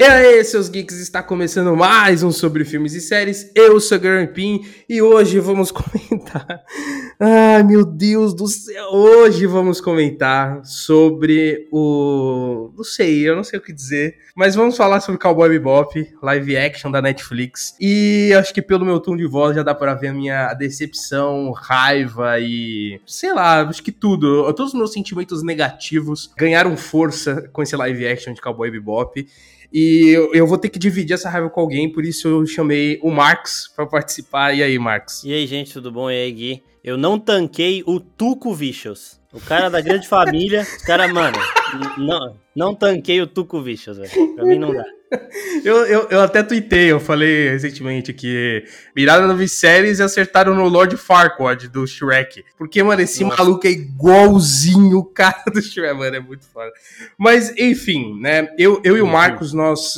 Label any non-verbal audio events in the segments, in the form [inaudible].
E aí, seus geeks, está começando mais um sobre filmes e séries. Eu sou Garampin e hoje vamos [laughs] comentar. Ai, meu Deus do céu! Hoje vamos comentar sobre o. Não sei, eu não sei o que dizer, mas vamos falar sobre Cowboy Bebop, live action da Netflix. E acho que pelo meu tom de voz já dá para ver a minha decepção, raiva e. sei lá, acho que tudo. Todos os meus sentimentos negativos ganharam força com esse live action de Cowboy Bebop. E eu, vou ter que dividir essa raiva com alguém, por isso eu chamei o Marcos para participar. E aí, Marcos? E aí, gente, tudo bom? E aí, Gui? Eu não tanquei o Tuco Vicious. O cara da grande família. O cara, mano, não, não tanquei o Tuco Vicious, velho. Pra mim não dá. Eu, eu, eu até tuitei, eu falei recentemente que miraram no Viserys e acertaram no Lord Farquaad do Shrek. Porque, mano, esse Nossa. maluco é igualzinho o cara do Shrek, mano, é muito foda. Mas, enfim, né, eu, eu e o uhum. Marcos, nós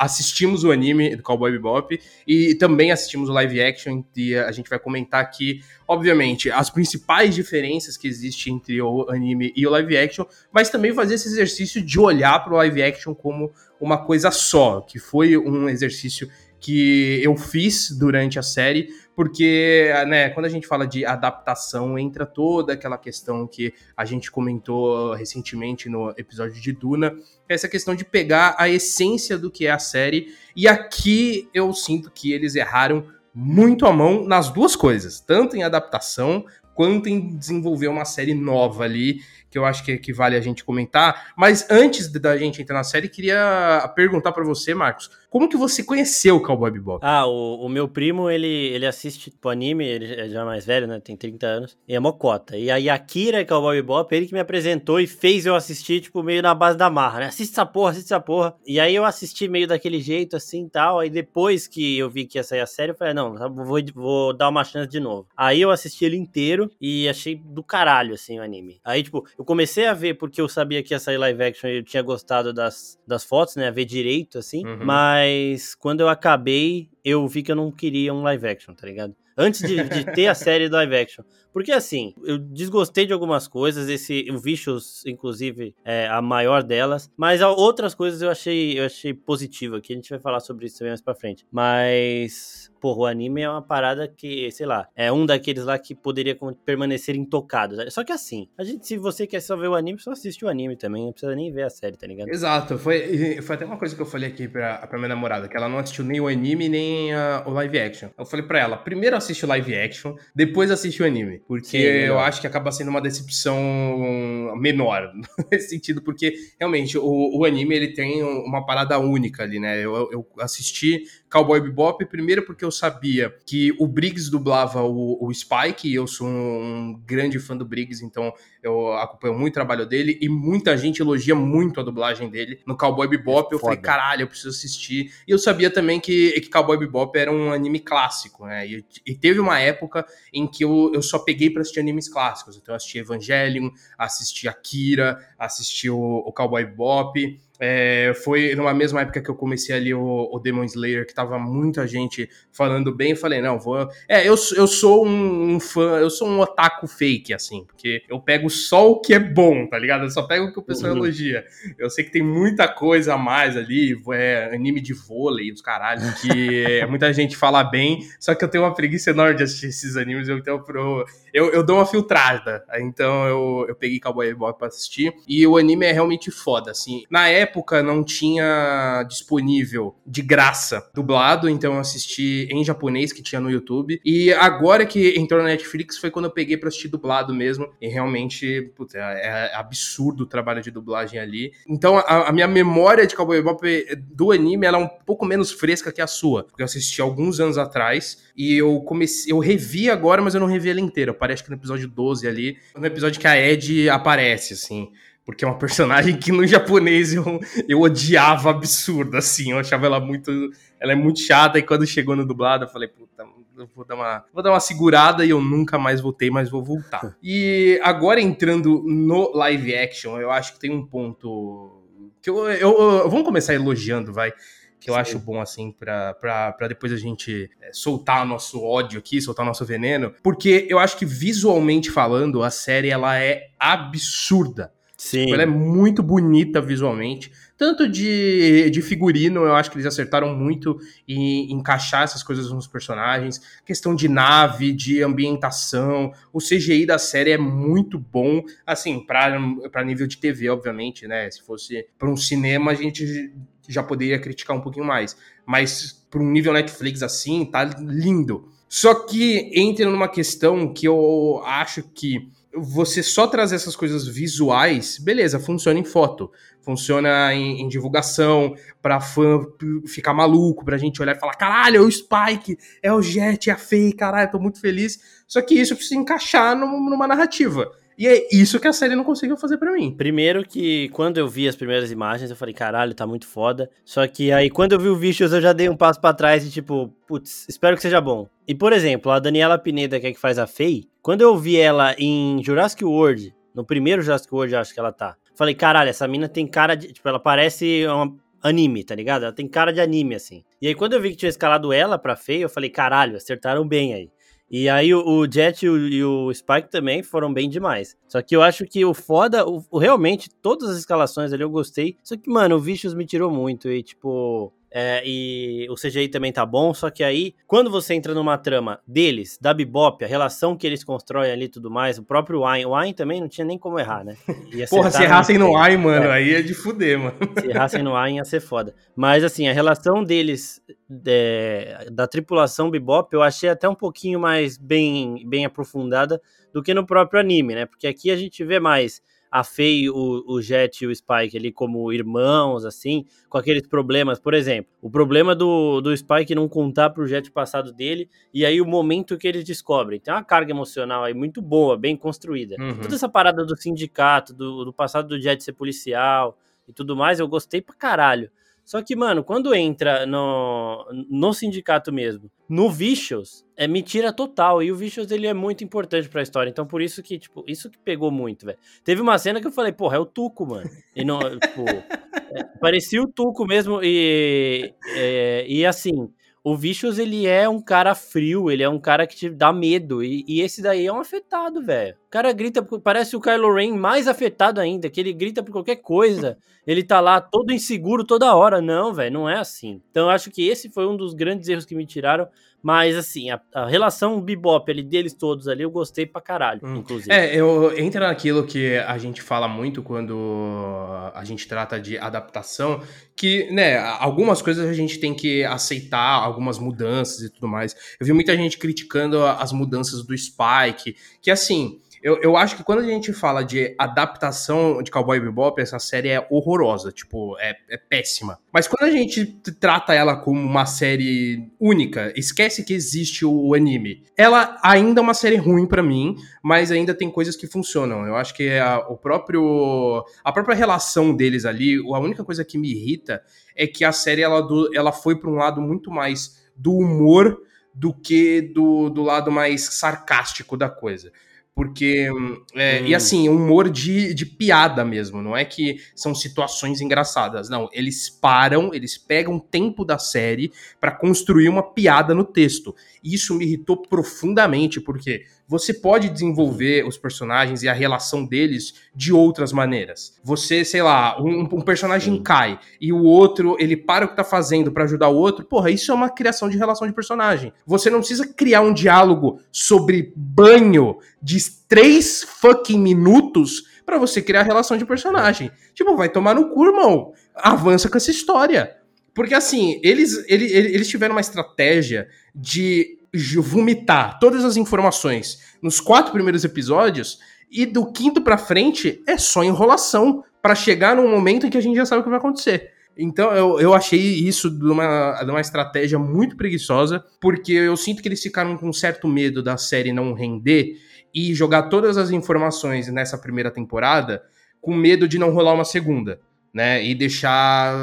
assistimos o anime do Cowboy Bebop e também assistimos o live action e a gente vai comentar aqui, obviamente, as principais diferenças que existem entre o anime e o live action, mas também fazer esse exercício de olhar para o live action como uma coisa só, que foi um exercício que eu fiz durante a série, porque, né, quando a gente fala de adaptação, entra toda aquela questão que a gente comentou recentemente no episódio de Duna, é essa questão de pegar a essência do que é a série, e aqui eu sinto que eles erraram muito a mão nas duas coisas, tanto em adaptação quanto em desenvolver uma série nova ali, que eu acho que, que vale a gente comentar. Mas antes da gente entrar na série, queria perguntar para você, Marcos, como que você conheceu o Cowboy Bebop? Ah, o, o, meu primo, ele, ele assiste tipo, anime, ele é já mais velho, né? Tem 30 anos. E é mocota. E aí, Akira Cowboy Bebop, ele que me apresentou e fez eu assistir, tipo, meio na base da marra, né? Assiste essa porra, assiste essa porra. E aí eu assisti meio daquele jeito, assim, tal. Aí depois que eu vi que ia sair a série, eu falei, não, vou, vou dar uma chance de novo. Aí eu assisti ele inteiro e achei do caralho, assim, o anime. Aí, tipo, eu comecei a ver porque eu sabia que ia sair live action e eu tinha gostado das, das fotos, né? A ver direito, assim. Uhum. Mas quando eu acabei, eu vi que eu não queria um live action, tá ligado? Antes de, de ter a [laughs] série do live action. Porque assim, eu desgostei de algumas coisas, esse o Vicious, inclusive, é a maior delas, mas outras coisas eu achei, eu achei positivo aqui, a gente vai falar sobre isso também mais pra frente. Mas porra, o anime é uma parada que, sei lá, é um daqueles lá que poderia permanecer intocado. Só que assim, a gente, se você quer só ver o anime, só assiste o anime também, não precisa nem ver a série, tá ligado? Exato, foi, foi até uma coisa que eu falei aqui pra, pra minha namorada, que ela não assistiu nem o anime, nem a, o live action. Eu falei pra ela, primeiro assiste o live action, depois assiste o anime, porque Sim, eu acho que acaba sendo uma decepção menor, [laughs] nesse sentido, porque realmente o, o anime, ele tem uma parada única ali, né? Eu, eu assisti Cowboy Bebop, primeiro porque eu sabia que o Briggs dublava o, o Spike, e eu sou um, um grande fã do Briggs, então eu acompanho muito o trabalho dele, e muita gente elogia muito a dublagem dele no Cowboy Bebop. Eu Foda. falei, caralho, eu preciso assistir. E eu sabia também que, que Cowboy Bebop era um anime clássico, né? E, e teve uma época em que eu, eu só peguei para assistir animes clássicos. Então eu assisti Evangelion, assisti Akira, assisti o, o Cowboy Bebop. É, foi numa mesma época que eu comecei ali o, o, Demon Slayer, que tava muita gente falando bem. Eu falei, não, vou. É, eu, eu sou um, um, fã, eu sou um otaku fake, assim, porque eu pego só o que é bom, tá ligado? Eu só pego o que o pessoal uhum. elogia. Eu sei que tem muita coisa a mais ali, é anime de vôlei, os caralhos, que [laughs] muita gente fala bem, só que eu tenho uma preguiça enorme de assistir esses animes, então eu, eu, eu dou uma filtrada. Então eu, eu peguei Cowboy Bebop pra assistir, e o anime é realmente foda, assim. Na época, época não tinha disponível de graça dublado, então eu assisti em japonês que tinha no YouTube. E agora que entrou na Netflix foi quando eu peguei para assistir dublado mesmo. E realmente, puta, é, é absurdo o trabalho de dublagem ali. Então a, a minha memória de Cowboy Bebop do anime ela é um pouco menos fresca que a sua, porque eu assisti alguns anos atrás e eu comecei, eu revi agora, mas eu não revi ela inteira. Parece que no episódio 12 ali, no episódio que a Ed aparece assim porque é uma personagem que no japonês eu, eu odiava absurdo, assim, eu achava ela muito, ela é muito chata, e quando chegou no dublado eu falei, puta, eu vou dar uma, vou dar uma segurada e eu nunca mais voltei, mas vou voltar. [laughs] E agora entrando no live action, eu acho que tem um ponto que eu, eu, eu vamos começar elogiando, vai, que eu Sim. acho bom, assim, para depois a gente é, soltar nosso ódio aqui, soltar nosso veneno, porque eu acho que visualmente falando, a série ela é absurda. Sim. Tipo, ela é muito bonita visualmente. tanto de, de figurino, eu acho que eles acertaram muito em encaixar essas coisas nos personagens, questão de nave, de ambientação, o CGI da série é muito bom, assim, para nível de TV, obviamente, né? Se fosse para um cinema, a gente já poderia criticar um pouquinho mais, mas para um nível Netflix assim, tá lindo. Só que entra numa questão que eu acho que você só trazer essas coisas visuais, beleza, funciona em foto, funciona em, em divulgação, pra fã ficar maluco, pra gente olhar e falar: caralho, é o Spike, é o Jet, é a Faye, caralho, tô muito feliz. Só que isso precisa encaixar numa narrativa. E é isso que a série não conseguiu fazer para mim. Primeiro que quando eu vi as primeiras imagens, eu falei, caralho, tá muito foda. Só que aí quando eu vi o Vicious, eu já dei um passo para trás e tipo, putz, espero que seja bom. E por exemplo, a Daniela Pineda, que é que faz a Faye, quando eu vi ela em Jurassic World, no primeiro Jurassic World, acho que ela tá. Falei, caralho, essa mina tem cara de. Tipo, ela parece uma anime, tá ligado? Ela tem cara de anime, assim. E aí, quando eu vi que tinha escalado ela pra Faye, eu falei, caralho, acertaram bem aí. E aí o, o Jet e o, e o, Spike também foram bem demais. Só que eu acho que o foda, o, realmente, todas as escalações ali eu gostei. Só que, mano, o Vicious me tirou muito. E, tipo, é, e o CGI também tá bom, só que aí, quando você entra numa trama deles, da Bebop, a relação que eles constroem ali e tudo mais, o próprio Wine, o Wine também não tinha nem como errar, né? [laughs] Porra, se errassem no Wine, mano, é. aí é de fuder, mano. [laughs] Se errassem no Wine ia ser foda. Mas assim, a relação deles, é, da tripulação Bebop, eu achei até um pouquinho mais bem, bem aprofundada do que no próprio anime, né? Porque aqui a gente vê mais a Faye, o, o Jet e o Spike ali como irmãos, assim, com aqueles problemas. Por exemplo, o problema do, do Spike não contar pro Jet passado dele, e aí o momento que eles descobrem. Tem uma carga emocional aí muito boa, bem construída. Uhum. Toda essa parada do sindicato, do, do passado do Jet ser policial e tudo mais, eu gostei pra caralho. Só que, mano, quando entra no, no sindicato mesmo, no Vicious, é mentira total. E o Vicious, ele é muito importante pra história. Então, por isso que, tipo, isso que pegou muito, velho. Teve uma cena que eu falei, porra, é o Tuco, mano. E não, [laughs] tipo, é, parecia o Tuco mesmo. E, é, e assim, o Vicious, ele é um cara frio, ele é um cara que te dá medo. E, e esse daí é um afetado, velho. O cara grita, parece o Kylo Ren mais afetado ainda, que ele grita por qualquer coisa. [laughs] Ele tá lá todo inseguro toda hora. Não, velho, não é assim. Então eu acho que esse foi um dos grandes erros que me tiraram. Mas, assim, a, a, relação bebop ali deles todos ali, eu gostei pra caralho, hum. inclusive. É, eu entra naquilo que a gente fala muito quando a gente trata de adaptação, que, né, algumas coisas a gente tem que aceitar, algumas mudanças e tudo mais. Eu vi muita gente criticando as mudanças do Spike, que, assim, eu, eu acho que quando a gente fala de adaptação de Cowboy Bebop, essa série é horrorosa, tipo, é, é péssima. Mas quando a gente trata ela como uma série única, esquece que existe o anime. Ela ainda é uma série ruim para mim, mas ainda tem coisas que funcionam. Eu acho que a, o próprio a própria relação deles ali, a única coisa que me irrita é que a série ela, do, ela foi para um lado muito mais do humor do que do, do lado mais sarcástico da coisa. Porque. É, hum. E assim, humor de, de piada mesmo. Não é que são situações engraçadas. Não, eles param, eles pegam tempo da série para construir uma piada no texto. E isso me irritou profundamente, porque você pode desenvolver os personagens e a relação deles de outras maneiras. Você, sei lá, um, um personagem Sim. cai e o outro, ele para o que tá fazendo para ajudar o outro. Porra, isso é uma criação de relação de personagem. Você não precisa criar um diálogo sobre banho de três fucking minutos para você criar relação de personagem. Tipo, vai tomar no cu, irmão. Avança com essa história. Porque assim, eles, eles, eles tiveram uma estratégia de vomitar todas as informações nos quatro primeiros episódios e do quinto para frente é só enrolação para chegar num momento em que a gente já sabe o que vai acontecer. Então eu, eu achei isso de uma, de uma estratégia muito preguiçosa, porque eu sinto que eles ficaram com certo medo da série não render e jogar todas as informações nessa primeira temporada com medo de não rolar uma segunda né? E deixar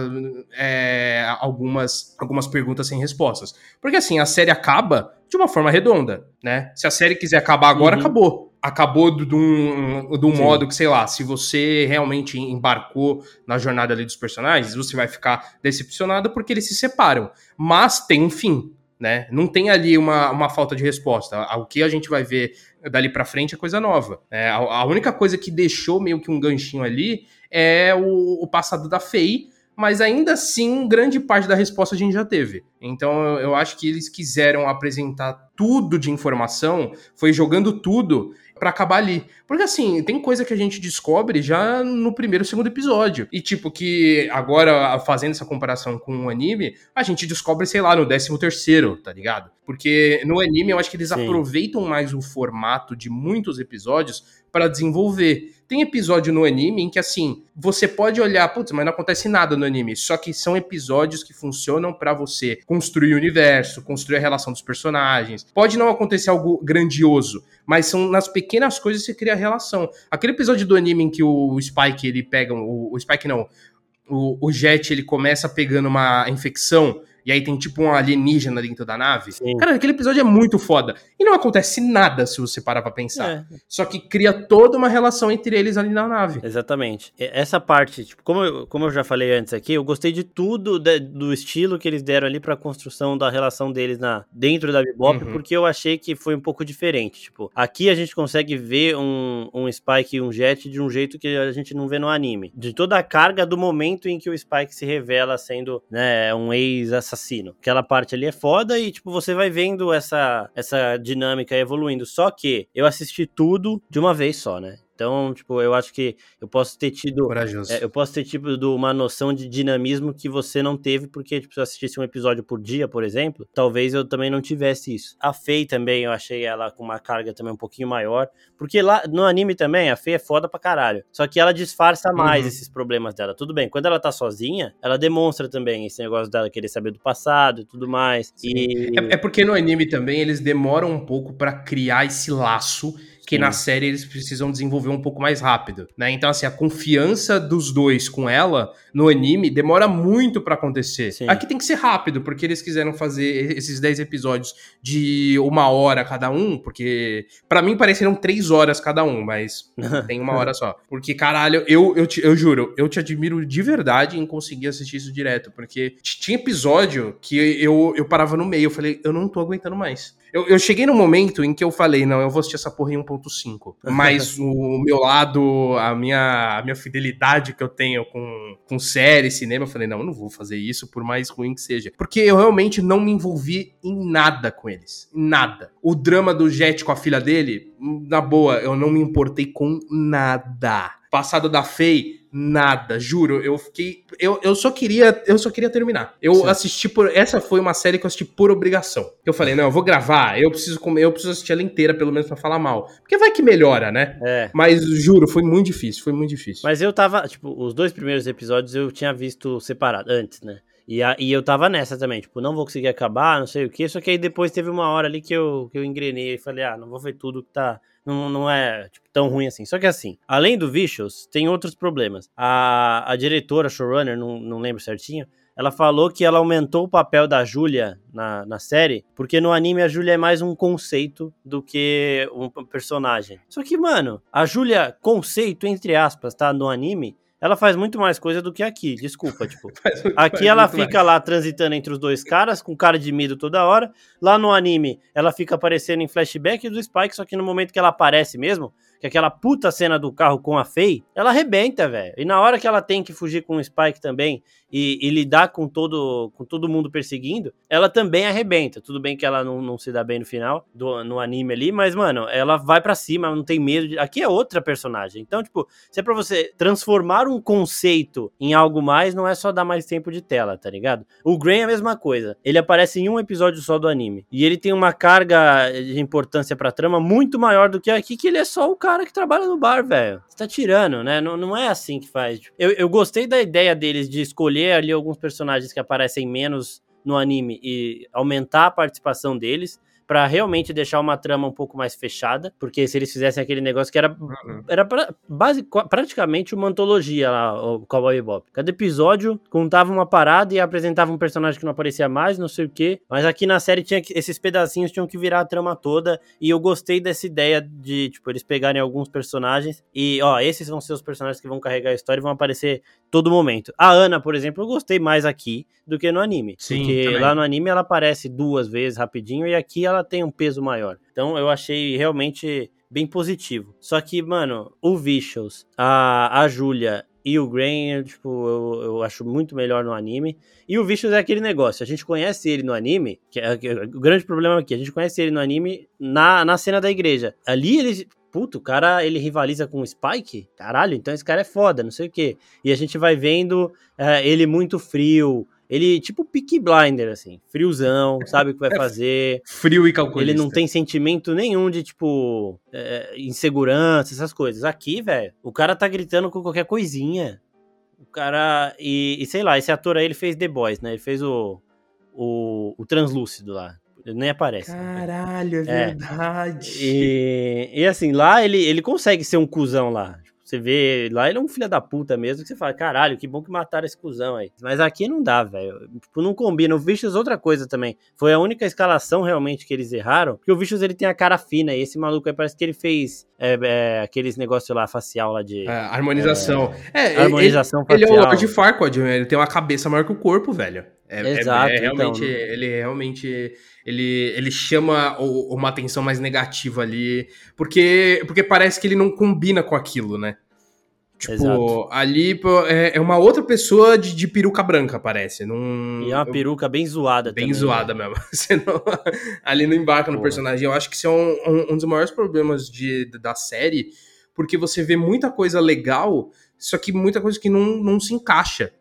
é, algumas, algumas perguntas sem respostas. Porque assim, a série acaba de uma forma redonda, né? Se a série quiser acabar agora, uhum. acabou. Acabou de um, de um modo que, sei lá, se você realmente embarcou na jornada ali dos personagens, você vai ficar decepcionado porque eles se separam. Mas tem um fim, né? Não tem ali uma, uma falta de resposta. O que a gente vai ver dali para frente é coisa nova. Né? A, a, única coisa que deixou meio que um ganchinho ali é o, o passado da Faye, mas ainda assim, grande parte da resposta a gente já teve. Então eu acho que eles quiseram apresentar tudo de informação, foi jogando tudo para acabar ali. Porque assim, tem coisa que a gente descobre já no primeiro, segundo episódio. E tipo, que agora, fazendo essa comparação com o anime, a gente descobre, sei lá, no décimo terceiro, tá ligado? Porque no anime eu acho que eles Sim. aproveitam mais o formato de muitos episódios para desenvolver. Tem episódio no anime em que, assim, você pode olhar, putz, mas não acontece nada no anime. Só que são episódios que funcionam para você construir o universo, construir a relação dos personagens. Pode não acontecer algo grandioso, mas são nas pequenas coisas que você cria a relação. Aquele episódio do anime em que o Spike, ele pega. O, o Spike não. O, o Jet, ele começa pegando uma infecção e aí tem tipo um alienígena dentro da nave. Sim. Cara, aquele episódio é muito foda. E não acontece nada se você parar pra pensar. É. Só que cria toda uma relação entre eles ali na nave. Exatamente. Essa parte, tipo, como eu, como eu já falei antes aqui, eu gostei de tudo de, do estilo que eles deram ali pra construção da relação deles na, dentro da Bebop, uhum. porque eu achei que foi um pouco diferente. Tipo, aqui a gente consegue ver um, um Spike e um Jet de um jeito que a gente não vê no anime. De toda a carga do momento em que o Spike se revela sendo né, um ex-assassino assassino. Aquela parte ali é foda e, tipo, você vai vendo essa, essa dinâmica evoluindo. Só que eu assisti tudo de uma vez só, né? Então, tipo, eu acho que eu posso ter tido. É, eu posso ter tido uma noção de dinamismo que você não teve, porque, tipo, se eu assistisse um episódio por dia, por exemplo, talvez eu também não tivesse isso. A Fei também, eu achei ela com uma carga também um pouquinho maior. Porque lá no anime também, a Fei é foda pra caralho. Só que ela disfarça mais uhum. esses problemas dela. Tudo bem, quando ela tá sozinha, ela demonstra também esse negócio dela querer saber do passado e tudo mais. E... É, é porque no anime também eles demoram um pouco para criar esse laço que na série eles precisam desenvolver um pouco mais rápido, né? Então, assim, a confiança dos dois com ela no anime demora muito para acontecer. Sim. Aqui tem que ser rápido, porque eles quiseram fazer esses 10 episódios de uma hora cada um, porque para mim pareceram três horas cada um, mas [laughs] tem uma hora só. Porque, caralho, eu, eu, te, eu juro, eu te admiro de verdade em conseguir assistir isso direto, porque tinha episódio que eu, eu parava no meio, eu falei, eu não tô aguentando mais. Eu, eu, cheguei no momento em que eu falei, não, eu vou assistir essa porra em 1.5. Mas [laughs] o meu lado, a minha, a minha fidelidade que eu tenho com, com série, cinema, eu falei, não, eu não vou fazer isso, por mais ruim que seja. Porque eu realmente não me envolvi em nada com eles. Nada. O drama do Jet com a filha dele, na boa, eu não me importei com nada. Passado da Faye, nada, juro. Eu fiquei. Eu, eu só queria. Eu só queria terminar. Eu Sim. assisti por. Essa foi uma série que eu assisti por obrigação. Eu falei, não, eu vou gravar, eu preciso comer, eu preciso assistir ela inteira, pelo menos, para falar mal. Porque vai que melhora, né? É. Mas juro, foi muito difícil, foi muito difícil. Mas eu tava, tipo, os dois primeiros episódios eu tinha visto separado, antes, né? E, a, e eu tava nessa também, tipo, não vou conseguir acabar, não sei o que. Só que aí depois teve uma hora ali que eu, que eu engrenei e falei, ah, não vou ver tudo que tá não, não é tipo, tão ruim assim. Só que assim, além do Vicious, tem outros problemas. A, a diretora, showrunner, não, não lembro certinho, ela falou que ela aumentou o papel da Julia na, na série, porque no anime a Julia é mais um conceito do que um personagem. Só que, mano, a Julia, conceito, entre aspas, tá? No anime, ela faz muito mais coisa do que aqui, desculpa, tipo. [laughs] aqui ela fica mais. lá transitando entre os dois caras, com cara de medo toda hora. Lá no anime, ela fica aparecendo em flashback do Spike, só que no momento que ela aparece mesmo, que aquela puta cena do carro com a Faye, ela arrebenta, velho. E na hora que ela tem que fugir com o Spike também e, e, lidar com todo, com todo mundo perseguindo, ela também arrebenta. Tudo bem que ela não, não se dá bem no final, do, no anime ali, mas, mano, ela vai para cima, não tem medo. De... Aqui é outra personagem. Então, tipo, se é pra você transformar um conceito em algo mais, não é só dar mais tempo de tela, tá ligado? O Gray é a mesma coisa. Ele aparece em um episódio só do anime. E ele tem uma carga de importância pra trama muito maior do que aqui, que ele é só o cara que trabalha no bar, velho. Você tá tirando, né? Não, não é assim que faz. Eu, eu gostei da ideia deles de escolher ali alguns personagens que aparecem menos no anime e aumentar a participação deles para realmente deixar uma trama um pouco mais fechada, porque se eles fizessem aquele negócio que era, uhum. era pra, base, praticamente uma antologia lá, o Cowboy Bebop. Cada episódio contava uma parada e apresentava um personagem que não aparecia mais, não sei o quê, mas aqui na série tinha que, esses pedacinhos tinham que virar a trama toda, e eu gostei dessa ideia de, tipo, eles pegarem alguns personagens e, ó, esses vão ser os personagens que vão carregar a história e vão aparecer todo momento. A Ana, por exemplo, eu gostei mais aqui do que no anime, Sim, porque também. lá no anime ela aparece duas vezes rapidinho e aqui ela ela tem um peso maior. Então eu achei realmente bem positivo. Só que, mano, o Vicious, a, a Julia e o Grain, tipo, eu, eu acho muito melhor no anime. E o Vicious é aquele negócio, a gente conhece ele no anime, que é, que é, o grande problema aqui, a gente conhece ele no anime na, na cena da igreja. Ali ele, puto, o cara ele rivaliza com o Spike? Caralho, então esse cara é foda, não sei o quê. E a gente vai vendo é, ele muito frio, ele, tipo, pick blinder, assim, friozão, [laughs] sabe o que vai é fazer. Frio e calculista. Ele não tem sentimento nenhum de, tipo, é, insegurança, essas coisas. Aqui, velho, o cara tá gritando com qualquer coisinha. O cara. E, e, sei lá, esse ator aí ele fez The Boys, né? Ele fez o. O, o Translúcido lá. Ele nem aparece. Caralho, é, é verdade. E, e assim, lá ele, ele consegue ser um cuzão lá. Você vê lá, ele é um filho da puta mesmo, que você fala, caralho, que bom que mataram esse cuzão aí. Mas aqui não dá, velho. Tipo, não combina. O Vicious outra coisa também. Foi a única escalação realmente que eles erraram, porque o Vicious ele tem a cara fina, e esse maluco aí parece que ele fez é, é, aqueles negócios lá, facial lá de... É, harmonização. É, harmonização ele, facial. Ele é o Lord Farquaad, ele tem uma cabeça maior que o corpo, velho. É, é Exato, é, realmente, então... ele realmente ele, ele chama uma atenção mais negativa ali, porque, porque parece que ele não combina com aquilo, né? Tipo, Exato. ali é, é, uma outra pessoa de, de, peruca branca, parece. Num, e é uma peruca bem zoada Bem também, zoada né? mesmo. [laughs] Você não, ali não embarca no personagem. Eu acho que isso é um, um, um dos maiores problemas de, da série, porque você vê muita coisa legal, só que muita coisa que não, não se encaixa.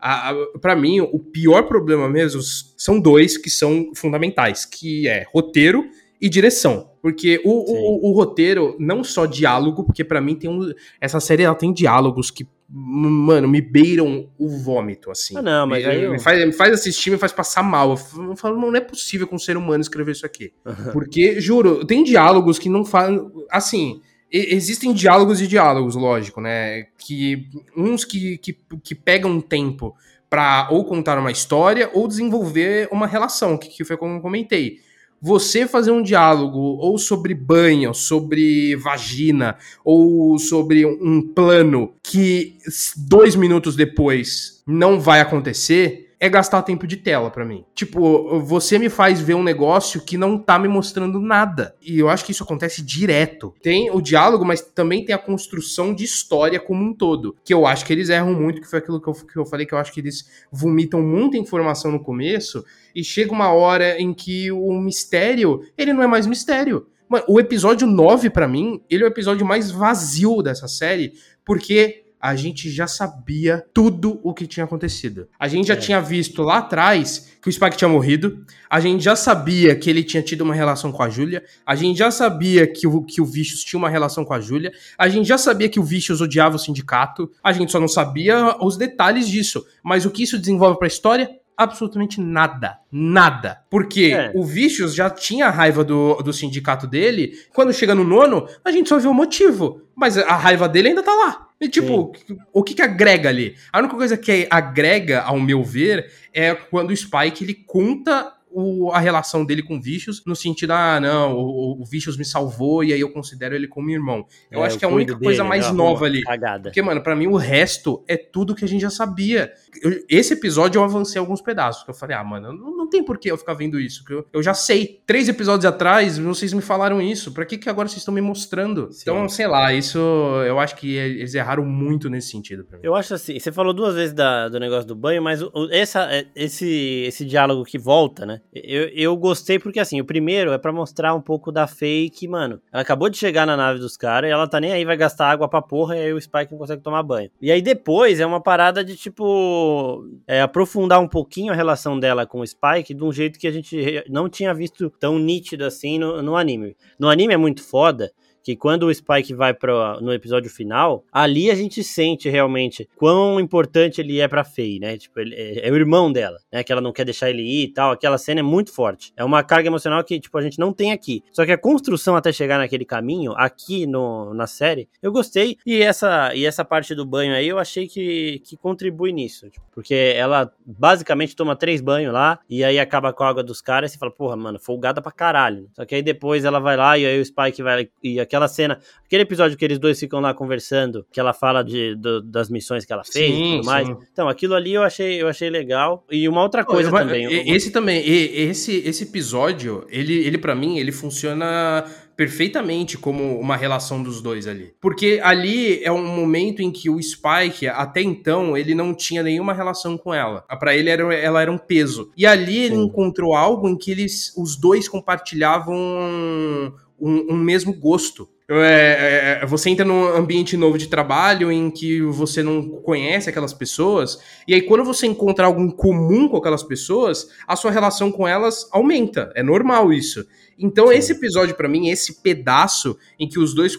para mim, o pior problema mesmo são dois que são fundamentais, que é roteiro e direção. Porque o, o, o, roteiro, não só diálogo, porque para mim tem um. Essa série ela tem diálogos que, mano, me beiram o vômito, assim. Ah, não, mas me, aí. Eu... Me, faz, me faz assistir, me faz passar mal. Eu falo, não é possível com um ser humano escrever isso aqui. Porque, juro, tem diálogos que não fazem. Assim existem diálogos e diálogos, lógico, né? Que uns que, que, que pegam tempo para ou contar uma história ou desenvolver uma relação, que, que foi como eu comentei. Você fazer um diálogo ou sobre banho, sobre vagina, ou sobre um plano que dois minutos depois não vai acontecer, é gastar tempo de tela para mim. Tipo, você me faz ver um negócio que não tá me mostrando nada. E eu acho que isso acontece direto. Tem o diálogo, mas também tem a construção de história como um todo. Que eu acho que eles erram muito, que foi aquilo que eu, que eu falei, que eu acho que eles vomitam muita informação no começo. E chega uma hora em que o mistério, ele não é mais mistério. Mano, o episódio 9, para mim, ele é o episódio mais vazio dessa série, porque a gente já sabia tudo o que tinha acontecido. A gente já é. tinha visto lá atrás que o Spike tinha morrido, a gente já sabia que ele tinha tido uma relação com a Júlia, a gente já sabia que o, que o Vicious tinha uma relação com a Júlia, a gente já sabia que o Vicious odiava o sindicato, a gente só não sabia os detalhes disso. Mas o que isso desenvolve pra história? Absolutamente nada. Nada. Porque é. o Vicious já tinha raiva do, do sindicato dele. Quando chega no nono, a gente só vê o motivo. Mas a raiva dele ainda tá lá. E, tipo, Sim. o que que agrega ali? A única coisa que agrega, ao meu ver, é quando o Spike ele conta o, a relação dele com Vicious, no sentido, ah, não, o, o Vicious me salvou e aí eu considero ele como irmão. Eu é, acho que é a única dele, coisa mais nova ali. Cagada. Porque, mano, para mim o resto é tudo que a gente já sabia. Eu, esse episódio eu avancei alguns pedaços, que eu falei, ah, mano, não, não tem por que eu ficar vendo isso, que eu, eu já sei. Três episódios atrás, vocês me falaram isso, pra que que agora vocês estão me mostrando? Sim. Então, sei lá, isso eu acho que eles erraram muito nesse sentido pra mim. Eu acho assim, você falou duas vezes da, do negócio do banho, mas essa, é, esse, esse diálogo que volta, né? Eu, eu gostei porque, assim, o primeiro é para mostrar um pouco da que, mano, ela acabou de chegar na nave dos caras e ela tá nem aí, vai gastar água pra porra e aí o Spike não consegue tomar banho. E aí depois é uma parada de, tipo, é, aprofundar um pouquinho a relação dela com o Spike de um jeito que a gente não tinha visto tão nítido assim no, no anime. No anime é muito foda que quando o Spike vai pro, no episódio final, ali a gente sente realmente quão importante ele é pra Faye, né? Tipo, ele é, é, o irmão dela, né? Que ela não quer deixar ele ir e tal. Aquela cena é muito forte. É uma carga emocional que, tipo, a gente não tem aqui. Só que a construção até chegar naquele caminho, aqui no, na série, eu gostei. E essa, e essa parte do banho aí, eu achei que, que contribui nisso. Tipo, porque ela basicamente toma três banhos lá, e aí acaba com a água dos caras e fala, porra, mano, folgada pra caralho. Só que aí depois ela vai lá e aí o Spike vai e aquela aquela cena, aquele episódio que eles dois ficam lá conversando, que ela fala de, do, das missões que ela fez sim, e tudo mais. Sim. Então, aquilo ali eu achei, eu achei legal. E uma outra coisa eu, também. Esse também, esse, esse episódio, ele, ele para mim, ele funciona perfeitamente como uma relação dos dois ali. Porque ali é um momento em que o Spike, até então, ele não tinha nenhuma relação com ela. Para ele, era, ela era um peso. E ali ele encontrou algo em que eles, os dois compartilhavam um, um mesmo gosto. É, é, é, você entra num ambiente novo de trabalho em que você não conhece aquelas pessoas, e aí quando você encontra algo em comum com aquelas pessoas, a sua relação com elas aumenta. É normal isso. Então, Sim. esse episódio, para mim, esse pedaço em que os dois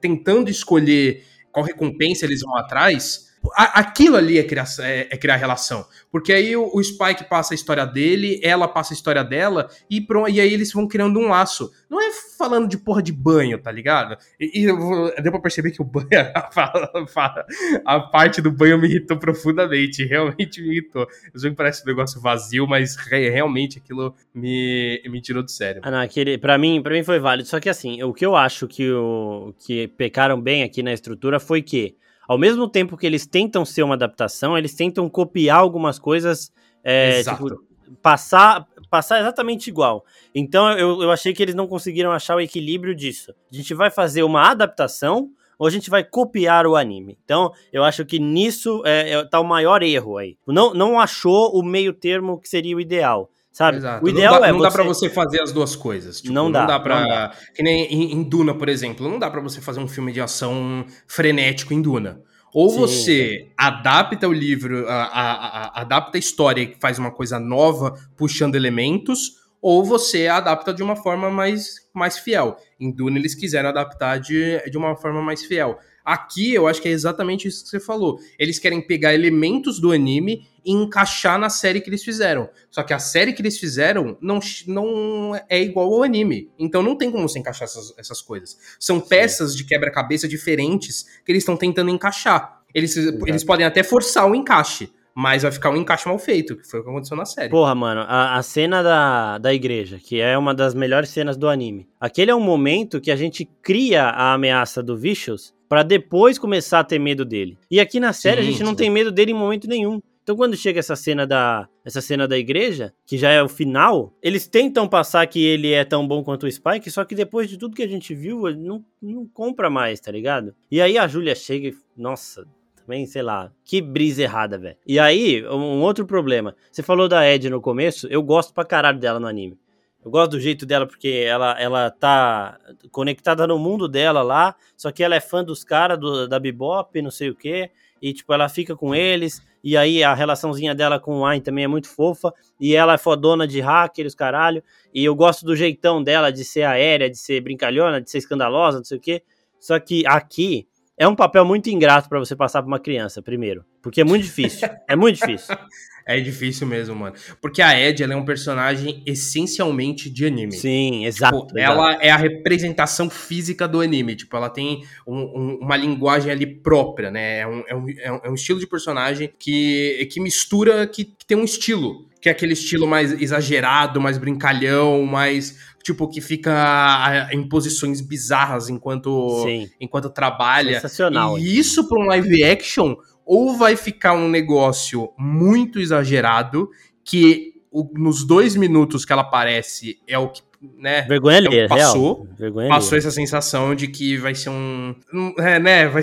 tentando escolher qual recompensa eles vão atrás, aquilo ali é criar, é, é criar relação. Porque aí o, o, Spike passa a história dele, ela passa a história dela, e, pronto, e aí eles vão criando um laço. Não é falando de porra de banho, tá ligado? E, e deu pra perceber que o banho, [laughs] a, a, parte do banho me irritou profundamente, [laughs] realmente me irritou. Eu sei que parece um negócio vazio, mas realmente aquilo me, me tirou do sério. Ah, não, aquele, pra, mim, pra mim foi válido, só que assim, o que eu acho que, o, que pecaram bem aqui na estrutura foi que ao mesmo tempo que eles tentam ser uma adaptação, eles tentam copiar algumas coisas, é, tipo, passar, passar exatamente igual. Então eu, eu achei que eles não conseguiram achar o equilíbrio disso. A gente vai fazer uma adaptação ou a gente vai copiar o anime. Então, eu acho que nisso é, é, tá o maior erro aí. Não, não achou o meio termo que seria o ideal. Sabe? Exato. O ideal não dá, é não você... dá para você fazer as duas coisas. Tipo, não dá. Não dá para que nem em, Duna, por exemplo, não dá para você fazer um filme de ação frenético em Duna. Ou Sim. você adapta o livro, a, a, a, adapta a história e faz uma coisa nova, puxando elementos, ou você adapta de uma forma mais, mais fiel. Em Duna eles quiseram adaptar de, de uma forma mais fiel. Aqui eu acho que é exatamente isso que você falou. Eles querem pegar elementos do anime e encaixar na série que eles fizeram. Só que a série que eles fizeram não, não é igual ao anime. Então não tem como você encaixar essas, essas coisas. São peças Sim. de quebra-cabeça diferentes que eles estão tentando encaixar. Eles, eles podem até forçar o encaixe, mas vai ficar um encaixe mal feito, que foi o que aconteceu na série. Porra, mano, a, a, cena da, da igreja, que é uma das melhores cenas do anime. Aquele é um momento que a gente cria a ameaça do Vicious para depois começar a ter medo dele. E aqui na série sim, a gente não tem medo dele em momento nenhum. Então quando chega essa cena da essa cena da igreja, que já é o final, eles tentam passar que ele é tão bom quanto o Spike, só que depois de tudo que a gente viu, ele não, não compra mais, tá ligado? E aí a Julia chega e, nossa, também, sei lá, que brisa errada, velho. E aí, um outro problema. Você falou da Ed no começo, eu gosto pra caralho dela no anime. Eu gosto do jeito dela porque ela, ela tá conectada no mundo dela lá, só que ela é fã dos caras da Bebop, não sei o que, e tipo, ela fica com eles, e aí a relaçãozinha dela com o Ayn também é muito fofa, e ela é fodona de hackers, caralho, e eu gosto do jeitão dela de ser aérea, de ser brincalhona, de ser escandalosa, não sei o que. Só que aqui é um papel muito ingrato para você passar pra uma criança, primeiro, porque é muito difícil, é muito difícil. [laughs] É difícil mesmo, mano. Porque a Ed, ela é um personagem essencialmente de anime. Sim, exato. Tipo, ela é a representação física do anime. Tipo, ela tem um, um, uma linguagem ali própria, né? É um, é um, é um estilo de personagem que, que mistura, que, que tem um estilo. Que é aquele estilo mais exagerado, mais brincalhão, mais tipo, que fica em posições bizarras enquanto, enquanto trabalha. Sensacional. E isso para um live action ou vai ficar um negócio muito exagerado, que nos dois minutos que ela aparece é o que, né? Vergonha alheia, passou, Vergonha passou essa sensação de que vai ser um, é, né? [laughs]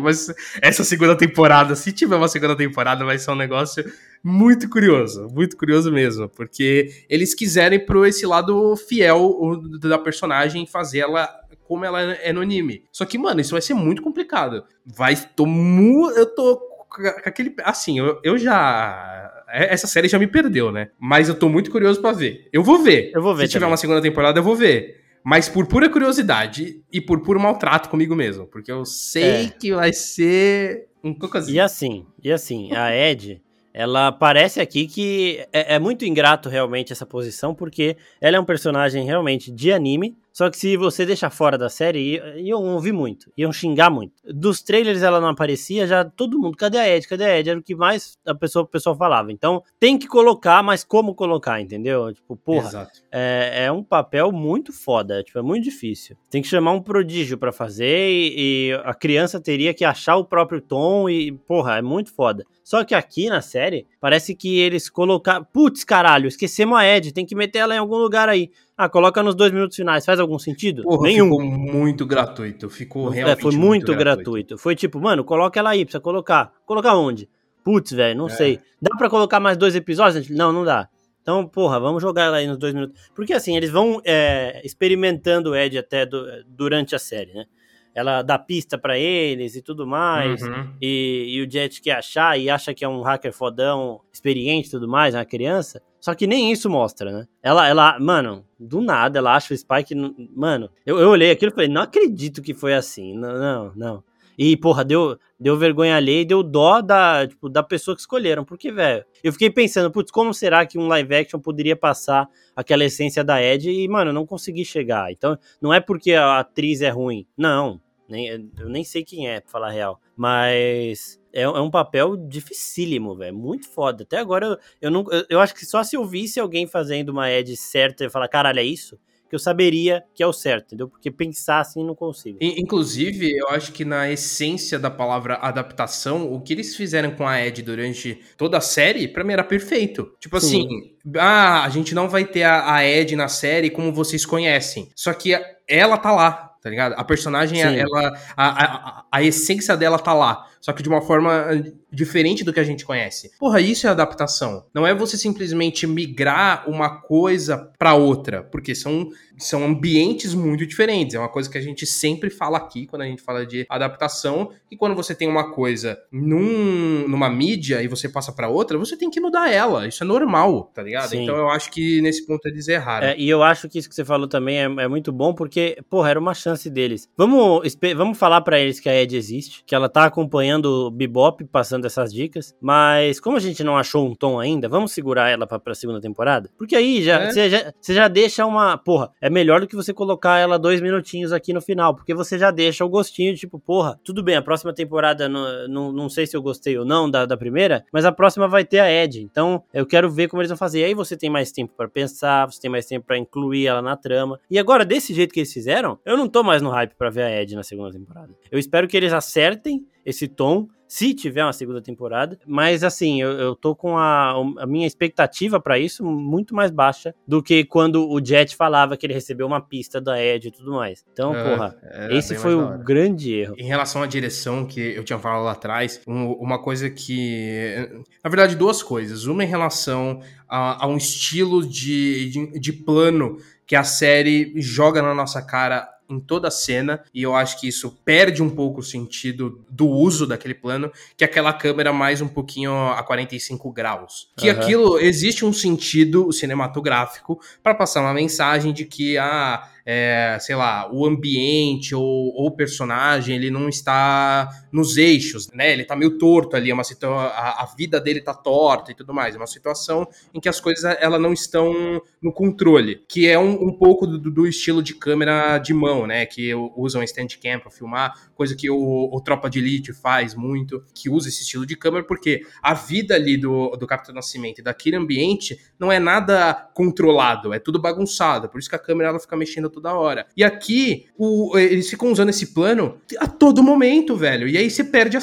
Vai ser, essa segunda temporada, se tiver uma segunda temporada, vai ser um negócio muito curioso, muito curioso mesmo, porque eles quiserem pro esse lado fiel da personagem fazer ela como ela é no anime. Só que, mano, isso vai ser muito complicado. Vai, tô mu... Eu tô com aquele. Assim, eu, eu já. É, essa série já me perdeu, né? Mas eu tô muito curioso para ver. Eu vou ver. Eu vou ver. Se também. tiver uma segunda temporada, eu vou ver. Mas por pura curiosidade e por puro maltrato comigo mesmo. Porque eu sei é. que vai ser um cocôzinho. E assim, e assim, a Ed, ela parece aqui que é, é, muito ingrato realmente essa posição, porque ela é um personagem realmente de anime, Só que se você deixar fora da série, iam ouvir muito, iam xingar muito. Dos trailers ela não aparecia, já todo mundo, cadê a Ed? Cadê a Ed? Era o que mais a pessoa, o pessoal falava. Então, tem que colocar, mas como colocar, entendeu? Tipo, porra, é, é, um papel muito foda, tipo, é muito difícil. Tem que chamar um prodígio para fazer e, e a criança teria que achar o próprio tom e, porra, é muito foda. Só que aqui na série, parece que eles colocaram. Putz, caralho, esquecemos a Ed, tem que meter ela em algum lugar aí. Ah, coloca nos dois minutos finais, faz algum sentido? Porra, Nenhum. Ficou muito gratuito, ficou é, realmente. É, foi muito, muito gratuito. gratuito. Foi tipo, mano, coloca ela aí, precisa colocar. Colocar onde? Putz, velho, não é. sei. Dá para colocar mais dois episódios? Não, não dá. Então, porra, vamos jogar ela aí nos dois minutos. Porque assim, eles vão é, experimentando o Ed até do, durante a série, né? Ela dá pista para eles e tudo mais. Uhum. E, e, o Jet quer achar e acha que é um hacker fodão, experiente e tudo mais, uma criança. Só que nem isso mostra, né? Ela, ela, mano, do nada ela acha o Spike. Mano, eu, eu olhei aquilo e falei, não acredito que foi assim. Não, não, não. E, porra, deu, deu vergonha alheia e deu dó da, tipo, da pessoa que escolheram. Porque, velho, eu fiquei pensando, putz, como será que um live action poderia passar aquela essência da Ed? E, mano, não consegui chegar. Então, não é porque a atriz é ruim. Não. Nem, eu nem sei quem é, pra falar a real. Mas é, é um papel dificílimo, velho. Muito foda. Até agora eu, eu não. Eu, eu, acho que só se eu visse alguém fazendo uma Ed certa e falar, caralho, é isso que eu saberia que é o certo, entendeu? Porque pensar assim não consigo. Inclusive, eu acho que na essência da palavra adaptação, o que eles fizeram com a Ed durante toda a série, pra mim era perfeito. Tipo Sim. assim, ah, a gente não vai ter a, a Ed na série como vocês conhecem. Só que ela tá lá, tá ligado? A personagem, ela, a, a, a, essência dela tá lá, só que de uma forma diferente do que a gente conhece. Porra, isso é adaptação. Não é você simplesmente migrar uma coisa para outra, porque são, são ambientes muito diferentes. É uma coisa que a gente sempre fala aqui quando a gente fala de adaptação, e quando você tem uma coisa num, numa mídia e você passa para outra, você tem que mudar ela. Isso é normal, tá ligado? Sim. Então eu acho que nesse ponto eles erraram. É, e eu acho que isso que você falou também é, é muito bom, porque, porra, era uma chance chance deles. Vamos, vamos falar para eles que a Ed existe, que ela tá acompanhando o Bebop, passando essas dicas, mas como a gente não achou um tom ainda, vamos segurar ela pra, pra segunda temporada? Porque aí já você é. já, já deixa uma. Porra, é melhor do que você colocar ela dois minutinhos aqui no final, porque você já deixa o gostinho, tipo, porra, tudo bem, a próxima temporada não, não, não sei se eu gostei ou não da, da primeira, mas a próxima vai ter a Ed, então eu quero ver como eles vão fazer. Aí você tem mais tempo para pensar, você tem mais tempo para incluir ela na trama. E agora, desse jeito que eles fizeram, eu não tô mais no hype para ver a Ed na segunda temporada. Eu espero que eles acertem esse tom, se tiver uma segunda temporada. Mas assim, eu, eu tô com a, a minha expectativa para isso muito mais baixa do que quando o Jet falava que ele recebeu uma pista da Ed e tudo mais. Então, é, porra, esse foi o grande erro. Em relação à direção que eu tinha falado lá atrás, um, uma coisa que. Na verdade, duas coisas. Uma em relação a, a um estilo de, de, de plano que a série joga na nossa cara em toda a cena, e eu acho que isso perde um pouco o sentido do uso daquele plano, que é aquela câmera mais um pouquinho a 45 graus. Que uhum. aquilo existe um sentido cinematográfico para passar uma mensagem de que ah, é, sei lá, o ambiente ou, ou, o personagem, ele não está nos eixos, né? Ele tá meio torto ali, é uma situação, a, a, vida dele tá torta e tudo mais. É uma situação em que as coisas ela não estão no controle, que é um, um pouco do, do, estilo de câmera de mão, né? Que usam Steadicam para filmar, coisa que o, o, Tropa de Elite faz muito, que usa esse estilo de câmera, porque a vida ali do, do Capitão Nascimento e daquele ambiente não é nada controlado, é tudo bagunçado. Por isso que a câmera ela fica mexendo toda hora. E aqui, o, eles ficam usando esse plano a todo momento, velho. E aí você perde a.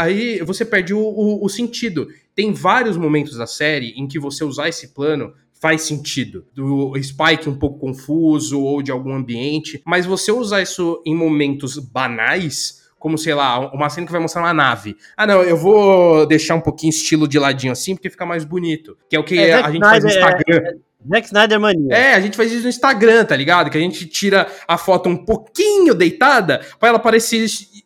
Aí você perde o, o, o sentido. Tem vários momentos da série em que você usar esse plano faz sentido. Do Spike um pouco confuso ou de algum ambiente, mas você usar isso em momentos banais, como sei lá, uma cena que vai mostrar uma nave. Ah, não, eu vou deixar um pouquinho estilo de ladinho assim, porque fica mais bonito. Que é o que é, a, gente faz no Instagram. É, é Zack Snyder mania. É, a gente faz isso no Instagram, tá ligado? Que a gente tira a foto um pouquinho deitada pra ela parecer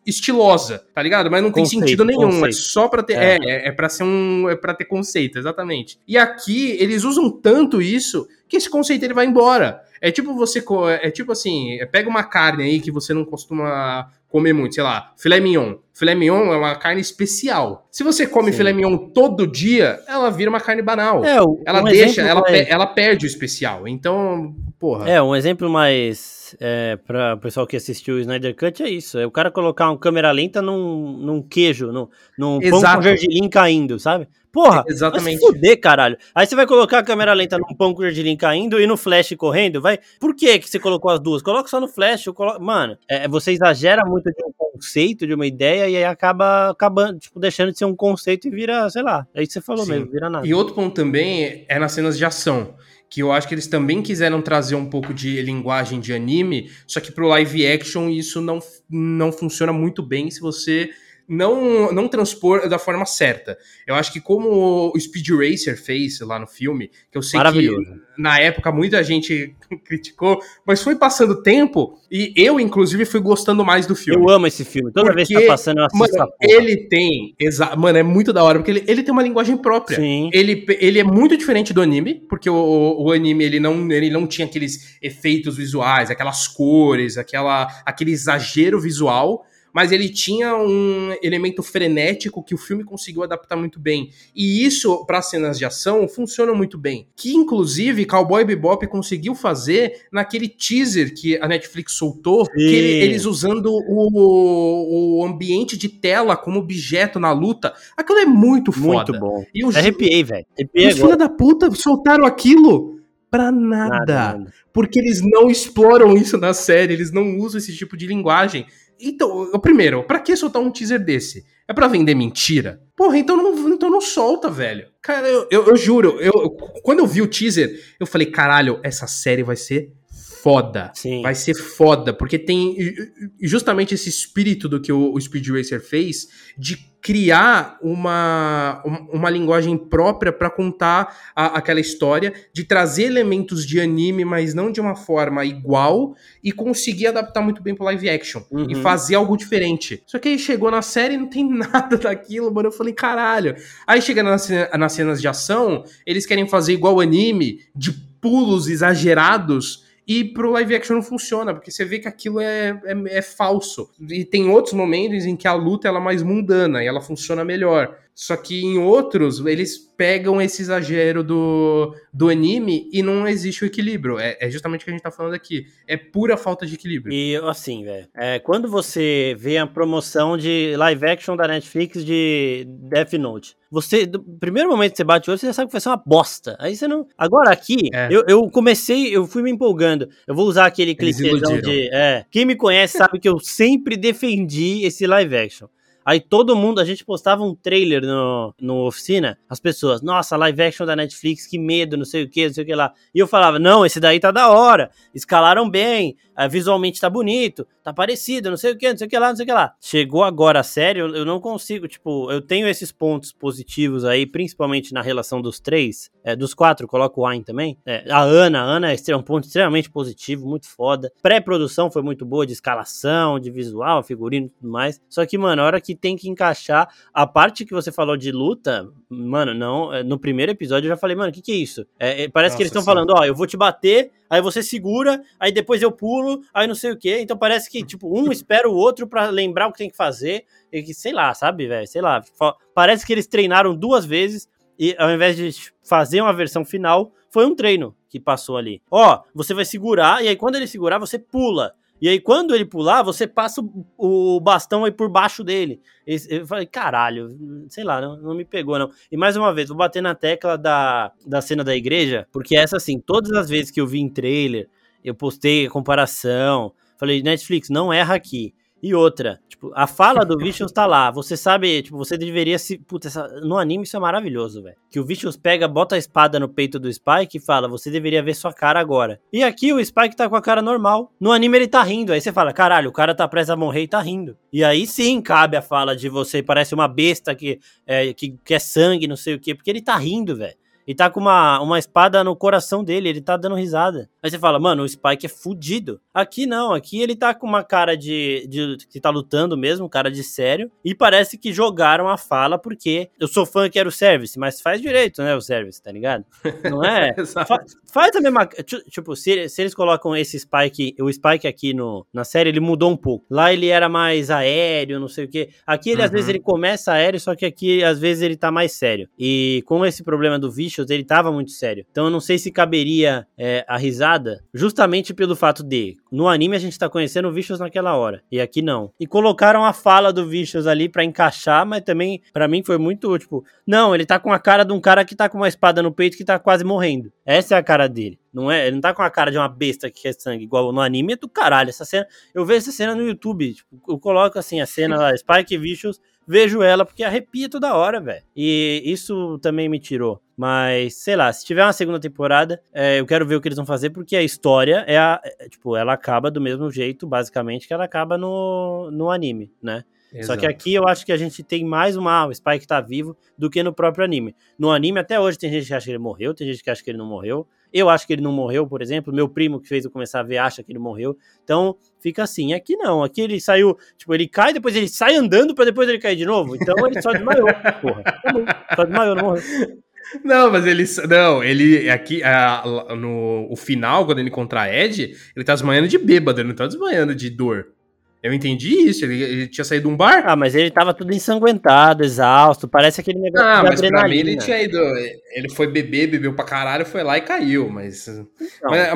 estilosa, tá ligado? Mas não tem conceito, sentido nenhum, é conceito. é só pra ter, é. é, é pra ser um, é pra ter conceito, exatamente. E aqui, eles usam tanto isso, que esse conceito ele vai embora. É tipo você, é tipo assim, pega uma carne aí que você não costuma comer muito, sei lá, filé mignon. Filé mignon é uma carne especial. Se você come Sim. filé mignon todo dia, ela vira uma carne banal. É, ela um deixa, ela, é... ela perde o especial. Então, porra. É, um exemplo mais é, para o pessoal que assistiu o Snyder Cut é isso. É o cara colocar uma câmera lenta num, num queijo, num, num pão com gergelim caindo, sabe? Porra, exatamente. Vai se fuder, caralho. Aí você vai colocar a câmera lenta num pão com gergelim caindo e no flash correndo, vai. Por que que você colocou as duas? Coloca só no flash. Colo... Mano, é, você exagera muito de um conceito, de uma ideia e aí acaba acabando, tipo, deixando de ser um conceito e vira, sei lá. É isso que você falou Sim. mesmo, vira nada. E outro ponto também é nas cenas de ação que eu acho que eles também quiseram trazer um pouco de linguagem de anime, só que pro live action isso não, não funciona muito bem se você não, não transpor da forma certa. Eu acho que como o Speed Racer fez lá no filme, que eu sei que na época muita gente [laughs] criticou, mas foi passando tempo e eu, inclusive, fui gostando mais do filme. Eu amo esse filme. Toda porque, vez que tá passando, eu assisto mano, Ele tem, exa mano, é muito da hora, porque ele, ele tem uma linguagem própria. Sim. Ele, ele é muito diferente do anime, porque o, o anime ele não, ele não tinha aqueles efeitos visuais, aquelas cores, aquela, aquele exagero visual mas ele tinha um elemento frenético que o filme conseguiu adaptar muito bem. E isso, para cenas de ação, funciona muito bem. Que, inclusive, Cowboy Bebop conseguiu fazer naquele teaser que a Netflix soltou, ele, eles usando o, o ambiente de tela como objeto na luta. Aquilo é muito foda. Muito bom. E os, Arrepiei, velho. Os filhos da puta soltaram aquilo pra nada, nada. Porque eles não exploram isso na série, eles não usam esse tipo de linguagem. Então, primeiro, para que soltar um teaser desse? É para vender mentira? Porra, então não, então não solta, velho. Cara, eu, eu, eu juro, eu, quando eu vi o teaser, eu falei, caralho, essa série vai ser foda. Sim. Vai ser foda, porque tem justamente esse espírito do que o, Speed Racer fez de criar uma, uma linguagem própria para contar a, aquela história, de trazer elementos de anime, mas não de uma forma igual, e conseguir adaptar muito bem pro live action uhum. e fazer algo diferente. Só que aí chegou na série e não tem [laughs] nada daquilo, mano. Eu falei, caralho. Aí chega nas, nas cenas de ação, eles querem fazer igual anime, de pulos exagerados e pro live action não funciona, porque você vê que aquilo é, é, é, falso. E tem outros momentos em que a luta ela é mais mundana e ela funciona melhor. Só que em outros, eles pegam esse exagero do, do anime e não existe o equilíbrio. É, é justamente o que a gente tá falando aqui. É pura falta de equilíbrio. E assim, velho, é, quando você vê a promoção de live action da Netflix de Death Note, você, do primeiro momento que você bate o olho, você já sabe que vai ser uma bosta. Aí você não. Agora aqui, é. eu, eu comecei, eu fui me empolgando. Eu vou usar aquele clichêzão de. É, quem me conhece sabe que eu sempre defendi esse live action. Aí todo mundo, a gente postava um trailer no, no oficina, as pessoas, nossa, live action da Netflix, que medo, não sei o que, não sei o que lá. E eu falava, não, esse daí tá da hora, escalaram bem, uh, visualmente tá bonito, tá parecido, não sei o que, não sei o que lá, não sei o que lá. Chegou agora a sério, eu não consigo, tipo, eu tenho esses pontos positivos aí, principalmente na relação dos três, é, dos quatro, coloco o Ayn também. É, a Ana, a Ana é um ponto extremamente positivo, muito foda. Pré-produção foi muito boa, de escalação, de visual, figurino e tudo mais. Só que, mano, a hora que tem que encaixar a parte que você falou de luta, mano, não, é, no primeiro episódio eu já falei, mano, o que que é isso? É, é parece Nossa, que eles estão falando, ó, eu vou te bater, aí você segura, aí depois eu pulo, aí não sei o que. Então parece que, tipo, um espera o outro para lembrar o que tem que fazer, e que, sei lá, sabe, velho, sei lá. Parece que eles treinaram duas vezes e ao invés de fazer uma versão final, foi um treino que passou ali. Ó, você vai segurar, e aí quando ele segurar, você pula. E aí, quando ele pular, você passa o bastão aí por baixo dele. Eu falei, caralho, sei lá, não, não, me pegou, não. E mais uma vez, vou bater na tecla da, da cena da igreja, porque essa, assim, todas as vezes que eu vi em trailer, eu postei a comparação, falei, Netflix, não erra aqui. E outra, tipo, a fala do [laughs] Vicious tá lá. Você sabe, tipo, você deveria se. Puta, essa... no anime isso é maravilhoso, velho. Que o Vicious pega, bota a espada no peito do Spike e fala: Você deveria ver sua cara agora. E aqui o Spike tá com a cara normal. No anime ele tá rindo. Aí você fala: Caralho, o cara tá prestes a morrer e tá rindo. E aí sim cabe a fala de você parece uma besta que é, que, que é sangue, não sei o quê. Porque ele tá rindo, velho e tá com uma, uma espada no coração dele, ele tá dando risada. Aí você fala, mano, o Spike é fudido. Aqui não, aqui ele tá com uma cara de, de que tá lutando mesmo, cara de sério, e parece que jogaram a fala porque eu sou fã que era o service, mas faz direito, né, o service, tá ligado? Não é? [laughs] Fa faz a mesma, tipo, se, se eles colocam esse Spike, o Spike aqui no, na série, ele mudou um pouco. Lá ele era mais aéreo, não sei o que. Aqui ele, uhum. às vezes, ele começa aéreo, só que aqui, às vezes, ele tá mais sério. E com esse problema do Vicious, ele tava muito sério. Então eu não sei se caberia é, a risada temporada, justamente pelo fato de, no anime a gente tá conhecendo o Vicious naquela hora, e aqui não. E colocaram a fala do Vicious ali para encaixar, mas também, para mim, foi muito, tipo, não, ele tá com a cara de um cara que tá com uma espada no peito que tá quase morrendo. Essa é a cara dele. Não é, ele não tá com a cara de uma besta que quer sangue, igual no anime é do caralho. Essa cena, eu vejo essa cena no YouTube, tipo, eu coloco assim a cena [laughs] lá, Spike Vicious vejo ela porque arrepia toda hora, velho. E isso também me tirou. Mas, sei lá, se tiver uma segunda temporada, é, eu quero ver o que eles vão fazer, porque a história é a. É, tipo, ela acaba do mesmo jeito, basicamente, que ela acaba no, no anime, né? Exato. Só que aqui eu acho que a gente tem mais uma. O Spike tá vivo do que no próprio anime. No anime, até hoje, tem gente que acha que ele morreu, tem gente que acha que ele não morreu. Eu acho que ele não morreu, por exemplo. Meu primo que fez eu começar a ver acha que ele morreu. Então, fica assim. Aqui não. Aqui ele saiu, tipo, ele cai, depois ele sai andando para depois ele cair de novo. Então ele só desmaiou. [laughs] Porra. Tá bom. Só desmaiou, não morreu. Não, mas ele. Não, ele. Aqui, no o final, quando ele encontrar Ed, ele tá desmaiando de bêbado, ele não tá desmaiando de dor. Eu entendi isso, ele, ele, tinha saído de um bar. Ah, mas ele tava tudo ensanguentado, exausto, parece aquele negócio ah, mas. Pra mim ele tinha ido, ele foi beber, bebeu pra caralho, foi lá e caiu, mas... Mas,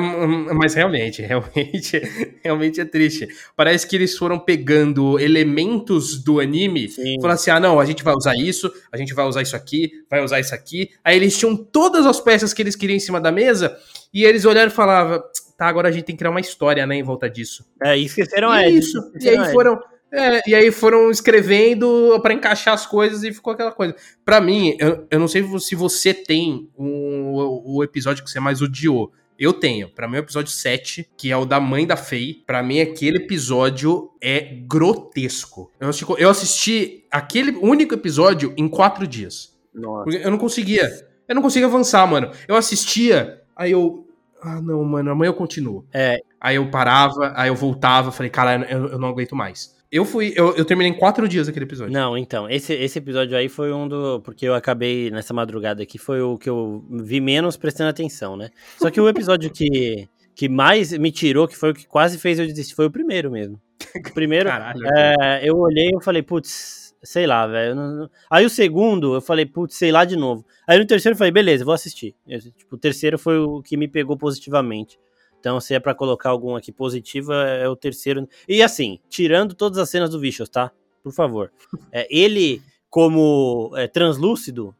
mas, realmente, realmente, [laughs] realmente é triste. Parece que eles foram pegando elementos do anime, Sim. falando assim, ah não, a gente vai usar isso, a gente vai usar isso aqui, vai usar isso aqui. Aí eles tinham todas as peças que eles queriam em cima da mesa, e eles olharam e falavam tá, agora a gente tem que criar uma história, né, em volta disso. É, e esqueceram e Isso, e aí foram... É, e aí foram escrevendo para encaixar as coisas e ficou aquela coisa. Para mim, eu, eu não sei se você tem o, o episódio que você mais odiou. Eu tenho. Para mim, o episódio 7, que é o da mãe da Faye. Para mim, aquele episódio é grotesco. Eu assisti, eu assisti aquele único episódio em quatro dias. Nossa. Eu não conseguia. Eu não conseguia avançar, mano. Eu assistia, aí eu ah, não, mano, amanhã eu continuo. É. Aí eu parava, aí eu voltava, falei, cara, eu, eu não aguento mais. Eu fui, eu, eu terminei em quatro dias aquele episódio. Não, então, esse, esse episódio aí foi um do. Porque eu acabei nessa madrugada aqui, foi o que eu vi menos prestando atenção, né? Só que o episódio que, que mais me tirou, que foi o que quase fez eu desistir, foi o primeiro mesmo. O primeiro, [laughs] Caralho, é, eu olhei e falei, putz, sei lá, velho. Aí o segundo, eu falei, putz, sei lá de novo. Aí no terceiro eu falei, beleza, vou assistir. Eu, tipo, o terceiro foi o que me pegou positivamente. Então, se é para colocar algum aqui positivo, é, é o terceiro. E assim, tirando todas as cenas do Vicious, tá? Por favor. [laughs] É, ele, como é, translúcido,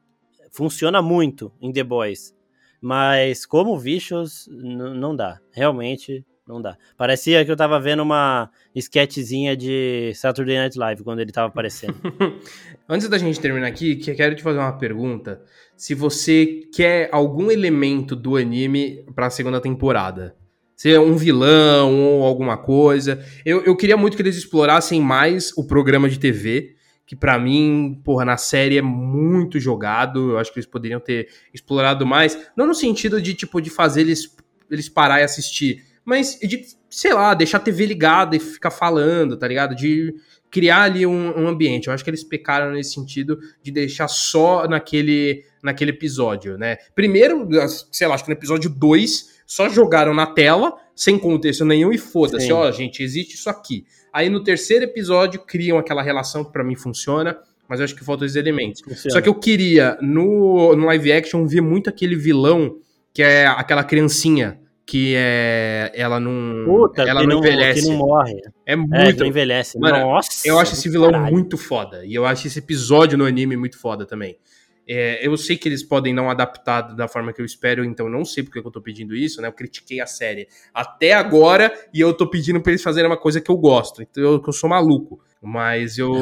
funciona muito em The Boys. Mas como Vicious, não dá. Realmente, não dá. Parecia que eu tava vendo uma sketchzinha de Saturday Night Live quando ele tava aparecendo. [laughs] Antes da gente terminar aqui, quero te fazer uma pergunta. Se você quer algum elemento do anime pra segunda temporada. Se é um vilão ou alguma coisa. Eu, eu queria muito que eles explorassem mais o programa de TV que para mim, porra, na série é muito jogado. Eu acho que eles poderiam ter explorado mais, não no sentido de tipo de fazer eles eles parar e assistir, mas de, sei lá, deixar a TV ligada e ficar falando, tá ligado? De criar ali um, um, ambiente. Eu acho que eles pecaram nesse sentido de deixar só naquele, naquele episódio, né? Primeiro, sei lá, acho que no episódio 2, só jogaram na tela, sem contexto nenhum, e foda-se, ó, gente, existe isso aqui. Aí no terceiro episódio, criam aquela relação que para mim funciona, mas eu acho que faltam os elementos. Funciona. Só que eu queria, no, no live action, ver muito aquele vilão que é aquela criancinha que é ela não Puta, ela não, envelhece. Que não morre. É muito. É, envelhece. Mano, Nossa. Eu acho esse vilão caralho. muito foda e eu acho esse episódio no anime muito foda também. É, eu sei que eles podem não adaptar da forma que eu espero, então não sei porque eu tô pedindo isso, né? Eu critiquei a série até agora e eu tô pedindo pra eles fazerem uma coisa que eu gosto. Então eu, eu sou maluco. Mas eu.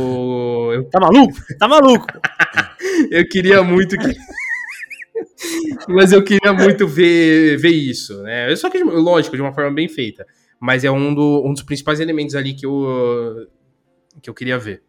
eu... Tá maluco? Tá maluco! [laughs] eu queria muito que. Mas eu queria muito ver, ver isso, né? Só que, lógico, de uma forma bem feita. Mas é um, do, um dos principais elementos ali que eu, que eu queria ver.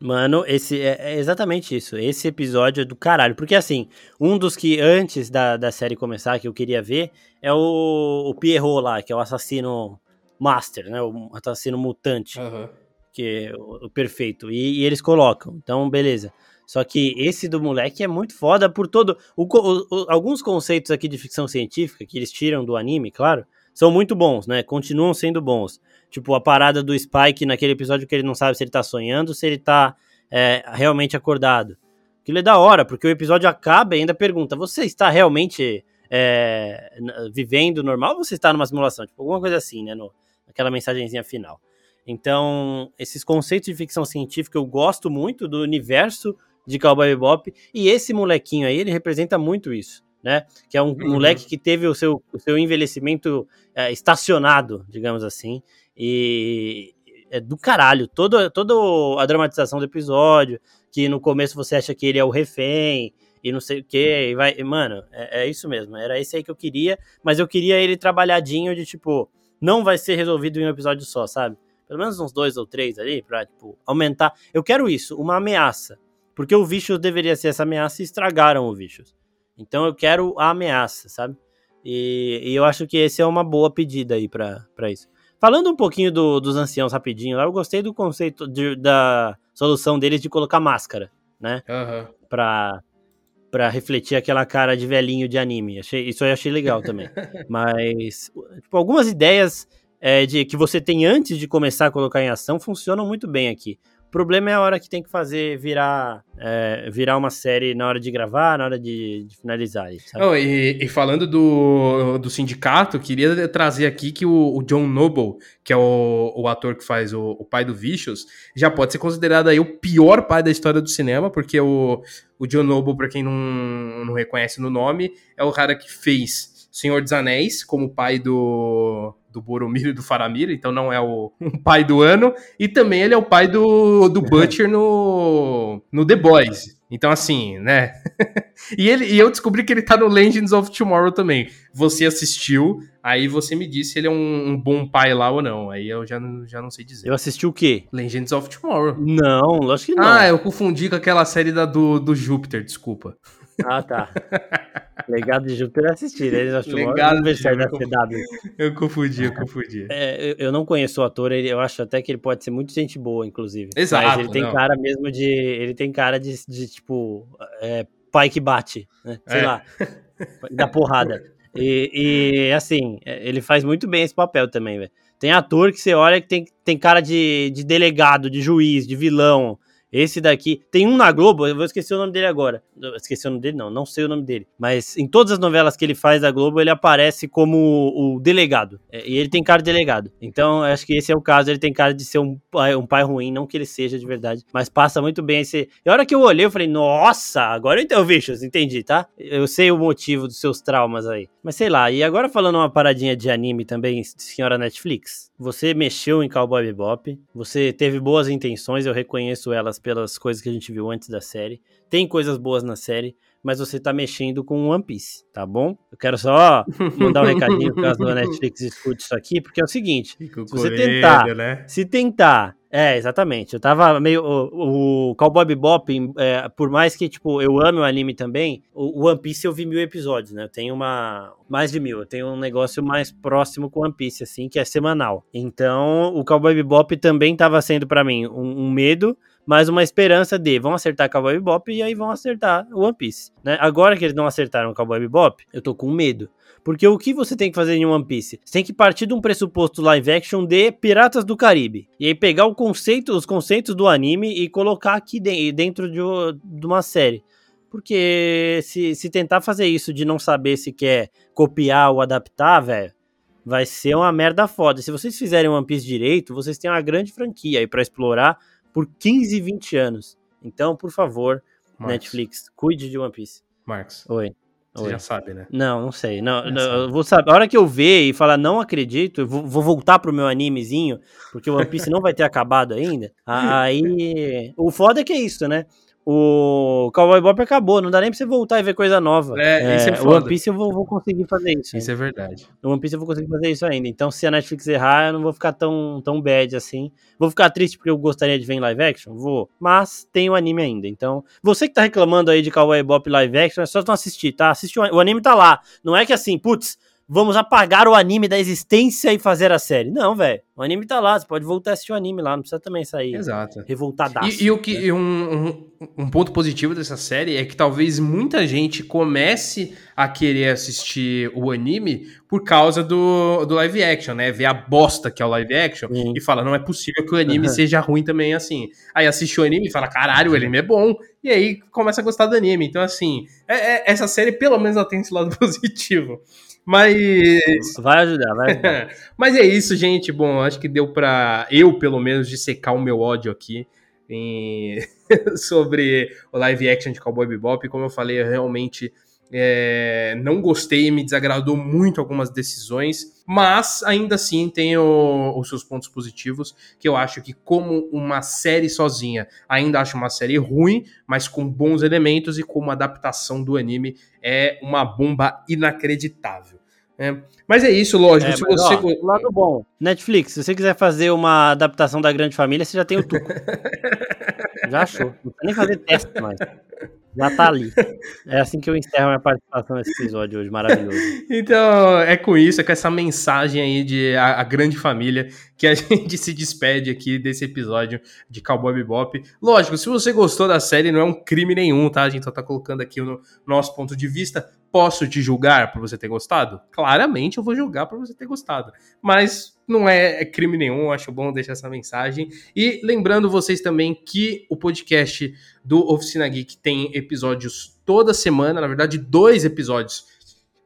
Mano, esse é, é, exatamente isso. Esse episódio é do caralho. Porque, assim, um dos que antes da, da série começar, que eu queria ver, é o, o Pierrot lá, que é o assassino master, né? O assassino mutante. Uhum. Que é o, o perfeito. E, e, eles colocam. Então, beleza. Só que esse do moleque é muito foda por todo. O, o, alguns conceitos aqui de ficção científica que eles tiram do anime, claro, são muito bons, né? Continuam sendo bons. Tipo, a parada do Spike naquele episódio que ele não sabe se ele tá sonhando, se ele tá é, realmente acordado. Aquilo é da hora, porque o episódio acaba e ainda pergunta: você está realmente é, vivendo normal ou você está numa simulação? Tipo, alguma coisa assim, né? No, aquela mensagenzinha final. Então, esses conceitos de ficção científica eu gosto muito do universo de Cowboy Bebop e esse molequinho aí, ele representa muito isso, né? Que é um uhum. moleque que teve o seu, o seu envelhecimento é, estacionado, digamos assim, e é do caralho. Toda, toda a dramatização do episódio, que no começo você acha que ele é o refém, e não sei o que, e vai. Mano, é, é, isso mesmo. Era esse aí que eu queria, mas eu queria ele trabalhadinho de tipo, não vai ser resolvido em um episódio só, sabe? Pelo menos uns dois ou três ali, pra, tipo, aumentar. Eu quero isso, uma ameaça. Porque o Vicious deveria ser essa ameaça e estragaram o Vicious. Então eu quero a ameaça, sabe? E, e eu acho que esse é uma boa pedida aí pra, pra isso. Falando um pouquinho do, dos anciãos rapidinho, eu gostei do conceito de, da solução deles de colocar máscara, né? Uhum. Pra, pra refletir aquela cara de velhinho de anime. Achei, isso eu achei legal também. [laughs] Mas, tipo, algumas ideias é, de que você tem antes de começar a colocar em ação funcionam muito bem aqui problema é a hora que tem que fazer virar, é, virar uma série na hora de gravar, na hora de, de finalizar. Oh, e, e, falando do, do sindicato, queria trazer aqui que o, o John Noble, que é o, o ator que faz o, o, pai do Vicious, já pode ser considerado aí o pior pai da história do cinema, porque o, o John Noble, para quem não, não reconhece no nome, é o cara que fez Senhor dos Anéis como pai do do Boromir e do Faramir, então não é o [laughs] um pai do ano. E também ele é o pai do, do [laughs] Butcher no, no The Boys. Então, assim, né? [laughs] e, ele, e eu descobri que ele tá no Legends of Tomorrow também. Você assistiu, aí você me disse se ele é um, um, bom pai lá ou não. Aí eu já, já não sei dizer. Eu assisti o quê? Legends of Tomorrow. Não, lógico que não. Ah, eu confundi com aquela série da, do, do Júpiter, desculpa. Ah, tá. Legado de Júpiter assistir, né? Eles acham Legado de Júpiter, CW. Eu confundi, eu confundi. É, eu não conheço o ator, eu acho até que ele pode ser muito gente boa, inclusive. Exato. Mas ele tem não. cara mesmo de. Ele tem cara de, de tipo, é, pai que bate, né? Sei é. lá. Da porrada. E, e, assim, ele faz muito bem esse papel também, velho. Tem ator que você olha que tem, tem cara de, de delegado, de juiz, de vilão. Esse daqui. Tem um na Globo, eu vou esquecer o nome dele agora. Esqueci o nome dele, não, não sei o nome dele. Mas em todas as novelas que ele faz da Globo, ele aparece como o delegado. É, e ele tem cara de delegado. Então, acho que esse é o caso. Ele tem cara de ser um pai, um pai ruim, não que ele seja de verdade. Mas passa muito bem esse. E a hora que eu olhei, eu falei, nossa, agora eu entendi, bichos, entendi, tá? Eu sei o motivo dos seus traumas aí. Mas sei lá, e agora falando uma paradinha de anime também, senhora Netflix. Você mexeu em Cowboy Bebop, você teve boas intenções, eu reconheço elas pelas coisas que a gente viu antes da série. Tem coisas boas na série, mas você tá mexendo com One Piece, tá bom? Eu quero só [laughs] mandar um recadinho caso a Netflix escute isso aqui, porque é o seguinte: se você tentar, né? se tentar é, exatamente. Eu tava meio. O, o Cowboy Bebop, é, por mais que, tipo, eu ame o anime também, o, One Piece eu vi mil episódios, né? Eu tenho uma. Mais de mil. Eu tenho um negócio mais próximo com One Piece, assim, que é semanal. Então, o Cowboy Bebop também tava sendo para mim um, um medo mas uma esperança de vão acertar Cowboy Bebop e aí vão acertar One Piece, né? Agora que eles não acertaram Cowboy Bebop, eu tô com medo. Porque o que você tem que fazer em One Piece? Você tem que partir de um pressuposto live action de Piratas do Caribe. E aí pegar o conceito, os conceitos do anime e colocar aqui dentro de, de uma série. Porque se, se tentar fazer isso de não saber se quer copiar ou adaptar, velho, vai ser uma merda foda. Se vocês fizerem One Piece direito, vocês têm uma grande franquia aí para explorar por 15, 20 anos. Então, por favor, Marcos. Netflix, cuide de One Piece. Marcos. Oi. Você Oi. já sabe, né? Não, não sei. Não, não eu vou saber. A hora que eu ver e falar não acredito, eu vou, vou voltar pro meu animezinho, porque o One Piece não vai ter [laughs] acabado ainda. Aí. O foda é que é isso, né? O Cowboy Bop acabou, não dá nem pra você voltar e ver coisa nova. É, é isso é foda. O One Piece eu vou, vou conseguir fazer isso. Isso ainda. é verdade. O One Piece eu vou conseguir fazer isso ainda. Então, se a Netflix errar, eu não vou ficar tão, tão bad assim. Vou ficar triste porque eu gostaria de ver em live action? Vou. Mas tem o anime ainda. Então, você que tá reclamando aí de Cowboy Bop live action, é só não assistir, tá? Assistir o anime tá lá. Não é que assim, putz, vamos apagar o anime da existência e fazer a série. Não, velho. O anime tá lá, você pode voltar a assistir o anime lá, não precisa também sair Exato. revoltadaço. E, e o que, um, um, um, ponto positivo dessa série é que talvez muita gente comece a querer assistir o anime por causa do, do live action, né? Ver a bosta que é o live action e fala, não é possível que o anime uhum. seja ruim também assim. Aí assiste o anime e fala, caralho, o anime é bom. E aí começa a gostar do anime. Então, assim, é, é, essa série pelo menos ela tem esse lado [laughs] positivo. Mas. Vai ajudar, vai ajudar. [laughs] Mas é isso, gente. Bom, acho que deu para eu, pelo menos, dissecar o meu ódio aqui em... [laughs] sobre o live action de Cowboy Bebop. Como eu falei, eu realmente é, não gostei, me desagradou muito algumas decisões, mas ainda assim tem os seus pontos positivos, que eu acho que como uma série sozinha, ainda acho uma série ruim, mas com bons elementos e como adaptação do anime é uma bomba inacreditável. É. Mas é isso, lógico. É, se mas, você... ó, lado bom. Netflix, se você quiser fazer uma adaptação da Grande Família, você já tem o Tuco. [laughs] já achou. Não precisa nem fazer teste mais. Já tá ali. É assim que eu encerro minha participação nesse episódio hoje, maravilhoso. [laughs] Então, é com isso, é com essa mensagem aí de a, a, grande família que a [laughs] gente se despede aqui desse episódio de Cowboy Bebop. Lógico, se você gostou da série, não é um crime nenhum, tá? A gente só tá colocando aqui o no, nosso ponto de vista. Posso te julgar por você ter gostado? Claramente eu vou julgar por você ter gostado. Mas não é, é crime nenhum, acho bom deixar essa mensagem. E lembrando vocês também que o podcast do Oficina Geek tem episódios toda semana, na verdade, dois episódios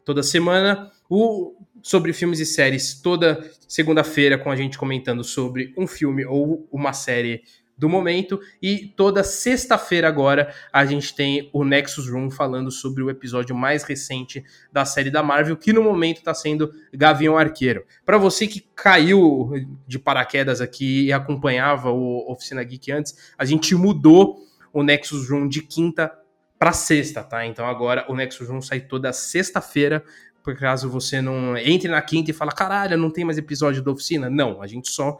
toda semana. O sobre filmes e séries toda segunda-feira com a gente comentando sobre um filme ou uma série do momento. E toda sexta-feira agora a gente tem o Nexus Room falando sobre o episódio mais recente da série da Marvel, que no momento está sendo Gavião Arqueiro. Para você que caiu de paraquedas aqui e acompanhava o Oficina Geek antes, a gente mudou o Nexus Room de quinta para sexta, tá? Então agora o Nexus Room sai toda sexta-feira por caso você não entre na quinta e fala, caralho, não tem mais episódio da oficina. Não, a gente só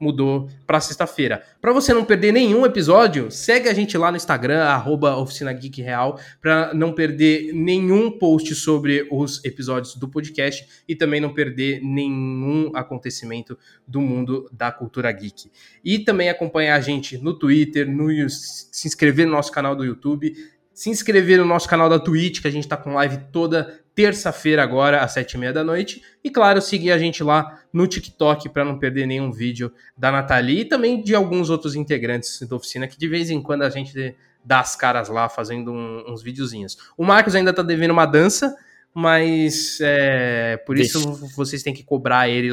mudou para sexta-feira. Para você não perder nenhum episódio, segue a gente lá no Instagram, arroba Oficina Geek Real, para não perder nenhum post sobre os episódios do podcast e também não perder nenhum acontecimento do mundo da cultura geek. E também acompanhar a gente no Twitter, no, se inscrever no nosso canal do YouTube, se inscrever no nosso canal da Twitch, que a gente está com live toda terça-feira agora, às sete e meia da noite. E claro, seguir a gente lá no TikTok para não perder nenhum vídeo da Nathalie e também de alguns outros integrantes da oficina que de vez em quando a gente dá as caras lá fazendo um, uns videozinhos. O Marcos ainda tá devendo uma dança, mas é, por isso Deixa. vocês têm que cobrar ele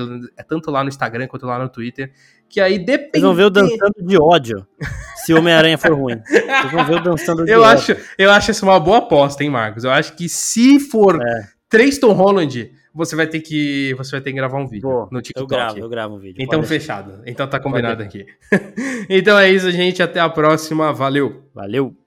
tanto lá no Instagram quanto lá no Twitter. Que aí depende. Vocês vão ver o dançando de ódio se Homem-Aranha for ruim. Vocês vão ver o dançando de eu ódio. Acho, eu acho isso uma boa aposta, hein, Marcos? Eu acho que se for é. três Tom Holland, você vai ter que você vai ter que gravar um vídeo Pô, no TikTok. Eu gravo, eu gravo um vídeo. Então fechado. Então tá combinado aqui. [laughs] então é isso, gente. Até a próxima. Valeu. Valeu.